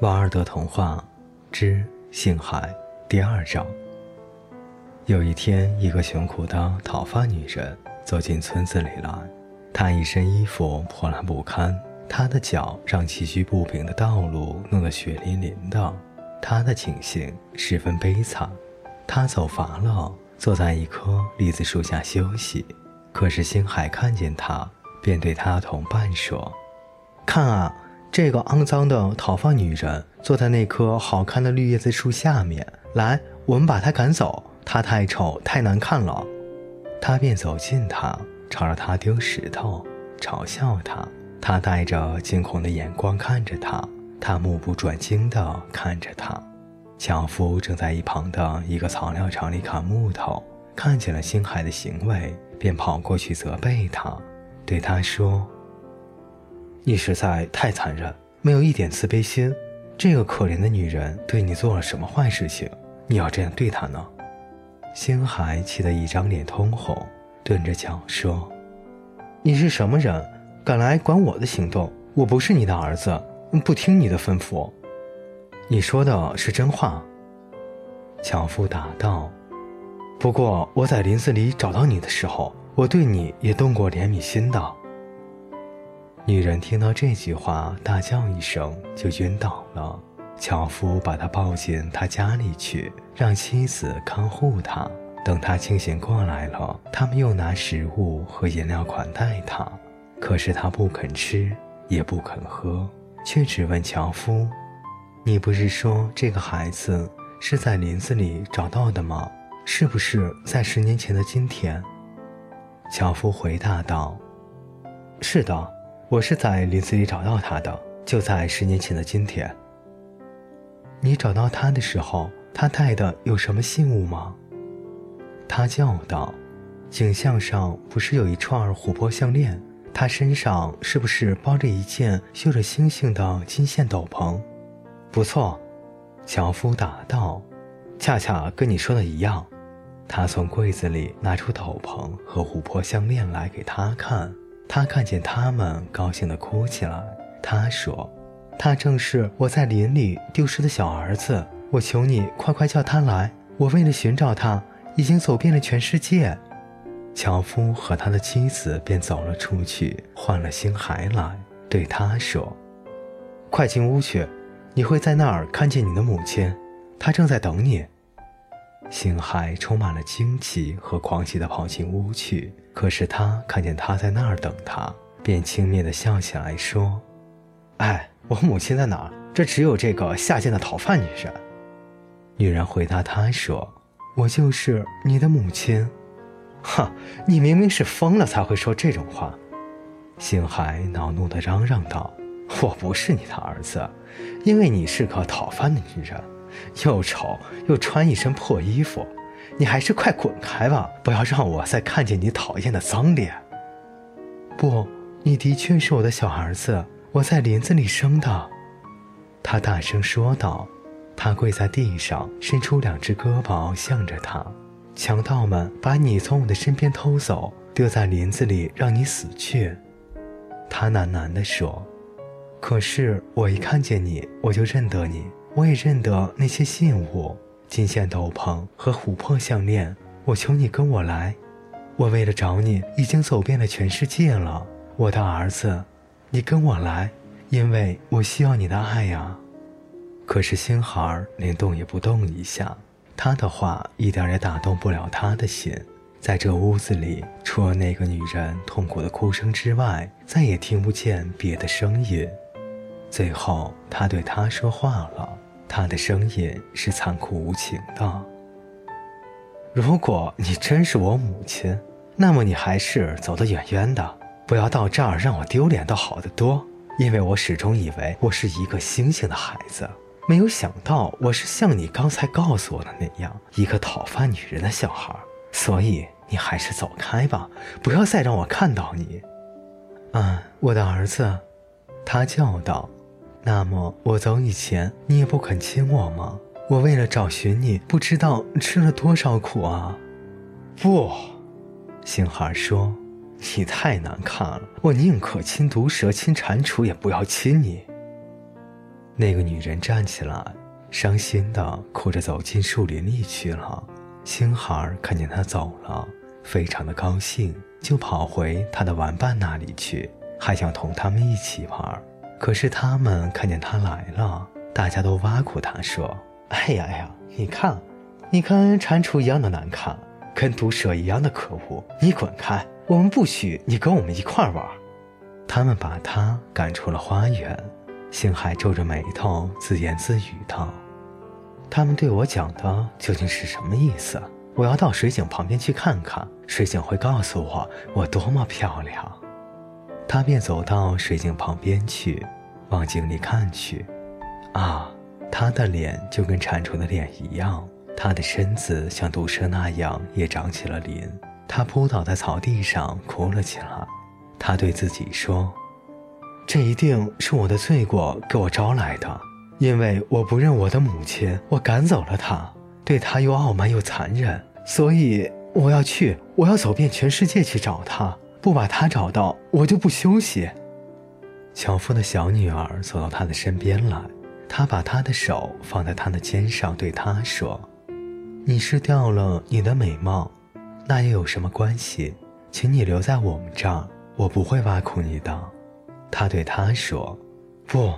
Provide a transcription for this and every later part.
瓦尔德童话之星海第二章。有一天，一个穷苦的讨饭女人走进村子里来，她一身衣服破烂不堪，她的脚让崎岖不平的道路弄得血淋淋的，她的情形十分悲惨。她走乏了，坐在一棵栗子树下休息。可是星海看见她，便对她同伴说：“看啊！”这个肮脏的讨饭女人坐在那棵好看的绿叶子树下面。来，我们把她赶走。她太丑，太难看了。他便走近她，朝着她丢石头，嘲笑她。他带着惊恐的眼光看着她，他目不转睛地看着她。樵夫正在一旁的一个草料场里砍木头，看见了星海的行为，便跑过去责备他，对他说。你实在太残忍，没有一点慈悲心。这个可怜的女人对你做了什么坏事情？你要这样对她呢？星海气得一张脸通红，顿着脚说：“你是什么人，敢来管我的行动？我不是你的儿子，不听你的吩咐。你说的是真话。”樵夫答道：“不过我在林子里找到你的时候，我对你也动过怜悯心的。”女人听到这句话，大叫一声就晕倒了。樵夫把她抱进他家里去，让妻子看护她。等她清醒过来了，他们又拿食物和饮料款待她。可是她不肯吃，也不肯喝，却只问樵夫：“你不是说这个孩子是在林子里找到的吗？是不是在十年前的今天？”樵夫回答道：“是的。”我是在林子里找到他的，就在十年前的今天。你找到他的时候，他带的有什么信物吗？他叫道：“颈项上不是有一串琥珀项链？他身上是不是包着一件绣着星星的金线斗篷？”不错，樵夫答道：“恰恰跟你说的一样。”他从柜子里拿出斗篷和琥珀项链来给他看。他看见他们，高兴地哭起来。他说：“他正是我在林里丢失的小儿子。我求你快快叫他来。我为了寻找他，已经走遍了全世界。”樵夫和他的妻子便走了出去，换了星海来，对他说：“快进屋去，你会在那儿看见你的母亲，她正在等你。”星海充满了惊奇和狂喜地跑进屋去。可是他看见他在那儿等他，便轻蔑地笑起来，说：“哎，我母亲在哪儿？这只有这个下贱的讨饭女人。”女人回答他说：“我就是你的母亲。”哼，你明明是疯了才会说这种话。星海恼怒地嚷嚷道：“我不是你的儿子，因为你是个讨饭的女人，又丑又穿一身破衣服。”你还是快滚开吧！不要让我再看见你讨厌的脏脸。不，你的确是我的小儿子，我在林子里生的。他大声说道。他跪在地上，伸出两只胳膊向着他。强盗们把你从我的身边偷走，丢在林子里让你死去。他喃喃地说：“可是我一看见你，我就认得你，我也认得那些信物。”金线斗篷和琥珀项链，我求你跟我来。我为了找你，已经走遍了全世界了，我的儿子，你跟我来，因为我需要你的爱呀。可是星孩连动也不动一下，他的话一点也打动不了他的心。在这屋子里，除了那个女人痛苦的哭声之外，再也听不见别的声音。最后，他对他说话了。他的声音是残酷无情的。如果你真是我母亲，那么你还是走得远远的，不要到这儿让我丢脸，倒好得多。因为我始终以为我是一个星星的孩子，没有想到我是像你刚才告诉我的那样，一个讨饭女人的小孩。所以你还是走开吧，不要再让我看到你。啊，我的儿子，他叫道。那么我走以前，你也不肯亲我吗？我为了找寻你，不知道吃了多少苦啊！不，星孩说：“你太难看了，我宁可亲毒蛇、亲蟾蜍，也不要亲你。”那个女人站起来，伤心的哭着走进树林里去了。星孩看见她走了，非常的高兴，就跑回他的玩伴那里去，还想同他们一起玩。可是他们看见他来了，大家都挖苦他说：“哎呀哎呀，你看，你跟蟾蜍一样的难看，跟毒蛇一样的可恶，你滚开！我们不许你跟我们一块玩。”他们把他赶出了花园。星海皱着眉头，自言自语道：“他们对我讲的究竟是什么意思？我要到水井旁边去看看，水井会告诉我我多么漂亮。”他便走到水井旁边去，往井里看去。啊，他的脸就跟蟾蜍的脸一样，他的身子像毒蛇那样也长起了鳞。他扑倒在草地上，哭了起来。他对自己说。这一定是我的罪过给我招来的，因为我不认我的母亲，我赶走了她，对她又傲慢又残忍，所以我要去，我要走遍全世界去找她，不把她找到，我就不休息。樵夫的小女儿走到他的身边来，他把他的手放在他的肩上，对他说：“你失掉了你的美貌，那又有什么关系？请你留在我们这儿，我不会挖苦你的。”他对他说：“不，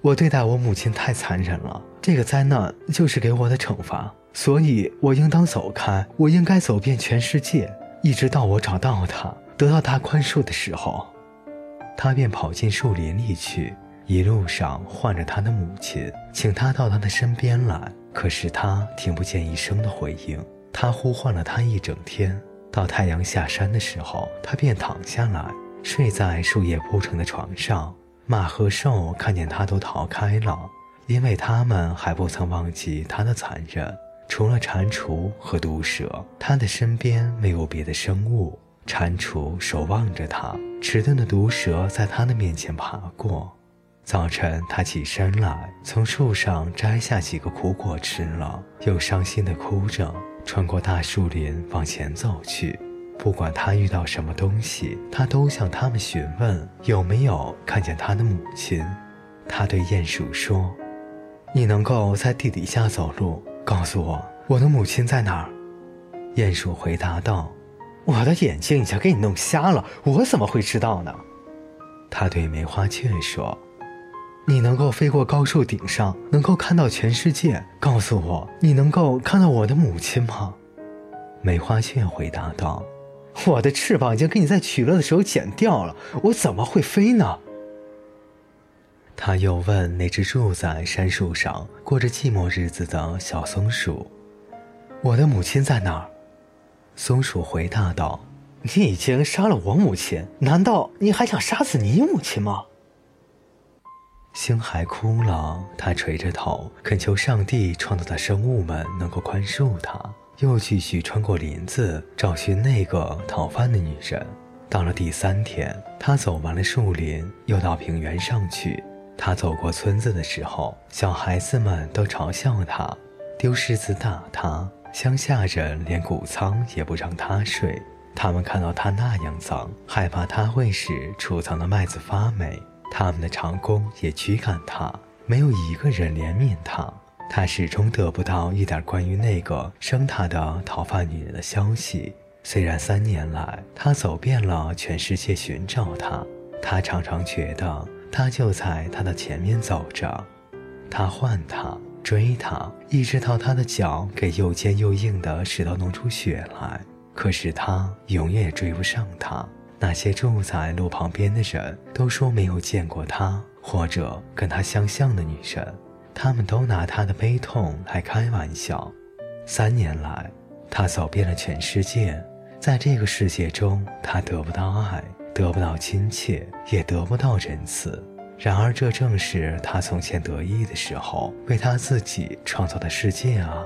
我对待我母亲太残忍了。这个灾难就是给我的惩罚，所以我应当走开。我应该走遍全世界，一直到我找到她，得到他宽恕的时候。”他便跑进树林里去，一路上唤着他的母亲，请他到他的身边来。可是他听不见一声的回应。他呼唤了他一整天，到太阳下山的时候，他便躺下来。睡在树叶铺成的床上，马和兽看见他都逃开了，因为他们还不曾忘记他的残忍。除了蟾蜍和毒蛇，他的身边没有别的生物。蟾蜍守望着他，迟钝的毒蛇在他的面前爬过。早晨，他起身来，从树上摘下几个苦果吃了，又伤心地哭着，穿过大树林往前走去。不管他遇到什么东西，他都向他们询问有没有看见他的母亲。他对鼹鼠说：“你能够在地底下走路，告诉我我的母亲在哪儿？”鼹鼠回答道：“我的眼睛已经给你弄瞎了，我怎么会知道呢？”他对梅花雀说：“你能够飞过高树顶上，能够看到全世界，告诉我你能够看到我的母亲吗？”梅花雀回答道。我的翅膀已经给你在取乐的时候剪掉了，我怎么会飞呢？他又问那只住在山树上过着寂寞日子的小松鼠：“我的母亲在哪儿？”松鼠回答道：“你已经杀了我母亲，难道你还想杀死你母亲吗？”星海哭了，他垂着头恳求上帝创造的生物们能够宽恕他。又继续穿过林子，找寻那个讨饭的女人。到了第三天，他走完了树林，又到平原上去。他走过村子的时候，小孩子们都嘲笑他，丢石子打他。乡下人连谷仓也不让他睡，他们看到他那样脏，害怕他会使储藏的麦子发霉。他们的长工也驱赶他，没有一个人怜悯他。他始终得不到一点关于那个生他的讨饭女人的消息。虽然三年来他走遍了全世界寻找她，他常常觉得她就在他的前面走着。他唤她，追他，一直到他的脚给又尖又硬的石头弄出血来。可是他永远也追不上她。那些住在路旁边的人都说没有见过她或者跟她相像的女人。他们都拿他的悲痛来开玩笑。三年来，他走遍了全世界，在这个世界中，他得不到爱，得不到亲切，也得不到仁慈。然而，这正是他从前得意的时候，为他自己创造的世界啊！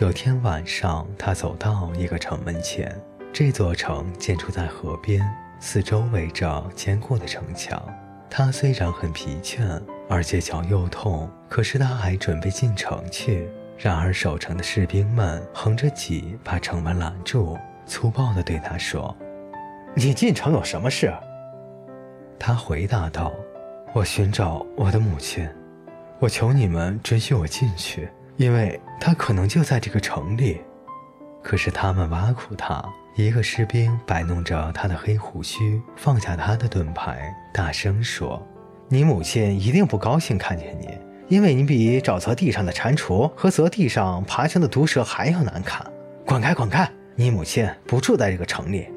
有天晚上，他走到一个城门前，这座城建筑在河边，四周围着坚固的城墙。他虽然很疲倦。而且脚又痛，可是他还准备进城去。然而守城的士兵们横着戟把城门拦住，粗暴地对他说：“你进城有什么事？”他回答道：“我寻找我的母亲，我求你们准许我进去，因为她可能就在这个城里。”可是他们挖苦他。一个士兵摆弄着他的黑胡须，放下他的盾牌，大声说：“你母亲一定不高兴看见你，因为你比沼泽地上的蟾蜍和泽地上爬行的毒蛇还要难看。滚开，滚开！你母亲不住在这个城里。”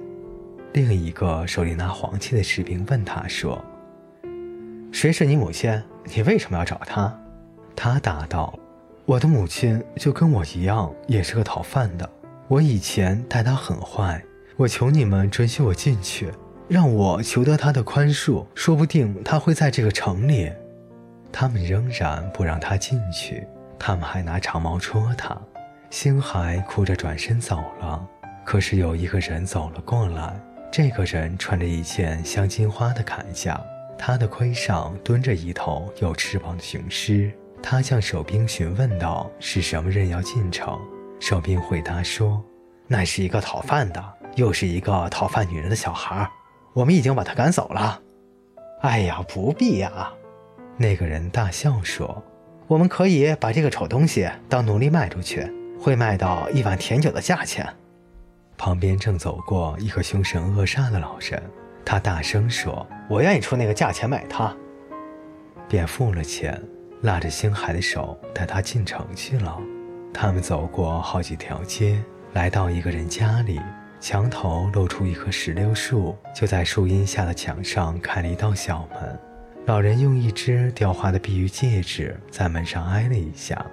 另一个手里拿黄旗的士兵问他说：“谁是你母亲？你为什么要找她？”他答道：“我的母亲就跟我一样，也是个讨饭的。”我以前待他很坏，我求你们准许我进去，让我求得他的宽恕，说不定他会在这个城里。他们仍然不让他进去，他们还拿长矛戳他。星海哭着转身走了。可是有一个人走了过来，这个人穿着一件镶金花的铠甲，他的盔上蹲着一头有翅膀的雄狮。他向守兵询问道：“是什么人要进城？”守兵回答说：“那是一个讨饭的，又是一个讨饭女人的小孩，我们已经把他赶走了。”哎呀，不必呀！那个人大笑说：“我们可以把这个丑东西当奴隶卖出去，会卖到一碗甜酒的价钱。”旁边正走过一个凶神恶煞的老人，他大声说：“我愿意出那个价钱买它。”便付了钱，拉着星海的手带他进城去了。他们走过好几条街，来到一个人家里，墙头露出一棵石榴树，就在树荫下的墙上开了一道小门。老人用一只雕花的碧玉戒指在门上挨了一下，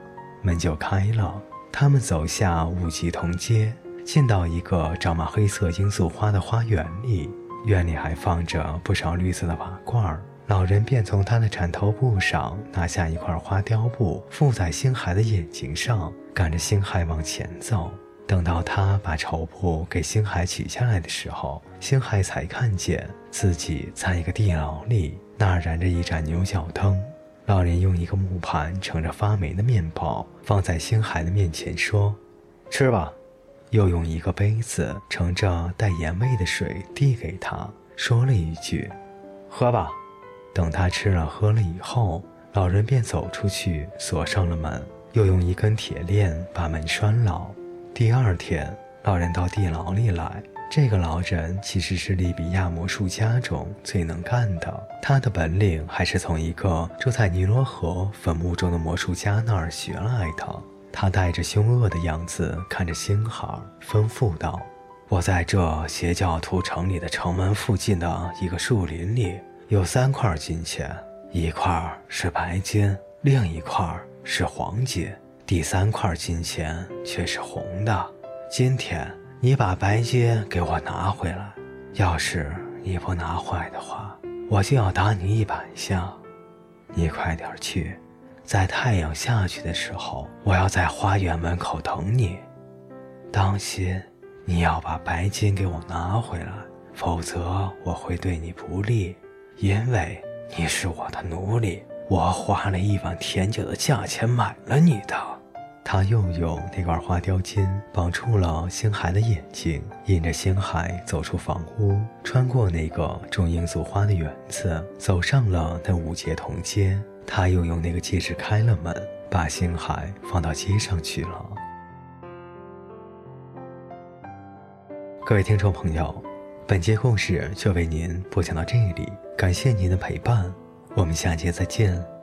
门就开了。他们走下五级铜街，进到一个长满黑色罂粟花的花园里，院里还放着不少绿色的瓦罐儿。老人便从他的缠头布上拿下一块花雕布，附在星海的眼睛上，赶着星海往前走。等到他把绸布给星海取下来的时候，星海才看见自己在一个地牢里，那儿燃着一盏牛角灯。老人用一个木盘盛着发霉的面包放在星海的面前，说：“吃吧。”又用一个杯子盛着带盐味的水递给他，说了一句：“喝吧。”等他吃了喝了以后，老人便走出去，锁上了门，又用一根铁链把门拴牢。第二天，老人到地牢里来。这个老人其实是利比亚魔术家中最能干的，他的本领还是从一个住在尼罗河坟墓中的魔术家那儿学来的。他带着凶恶的样子看着星海，吩咐道：“我在这邪教徒城里的城门附近的一个树林里。”有三块金钱，一块是白金，另一块是黄金，第三块金钱却是红的。今天你把白金给我拿回来，要是你不拿回来的话，我就要打你一百下。你快点去，在太阳下去的时候，我要在花园门口等你。当心，你要把白金给我拿回来，否则我会对你不利。因为你是我的奴隶，我花了一碗甜酒的价钱买了你的。他又用那块花雕金绑住了星海的眼睛，引着星海走出房屋，穿过那个种罂粟花的园子，走上了那五节铜街。他又用那个戒指开了门，把星海放到街上去了。各位听众朋友，本节故事就为您播讲到这里。感谢您的陪伴，我们下节再见。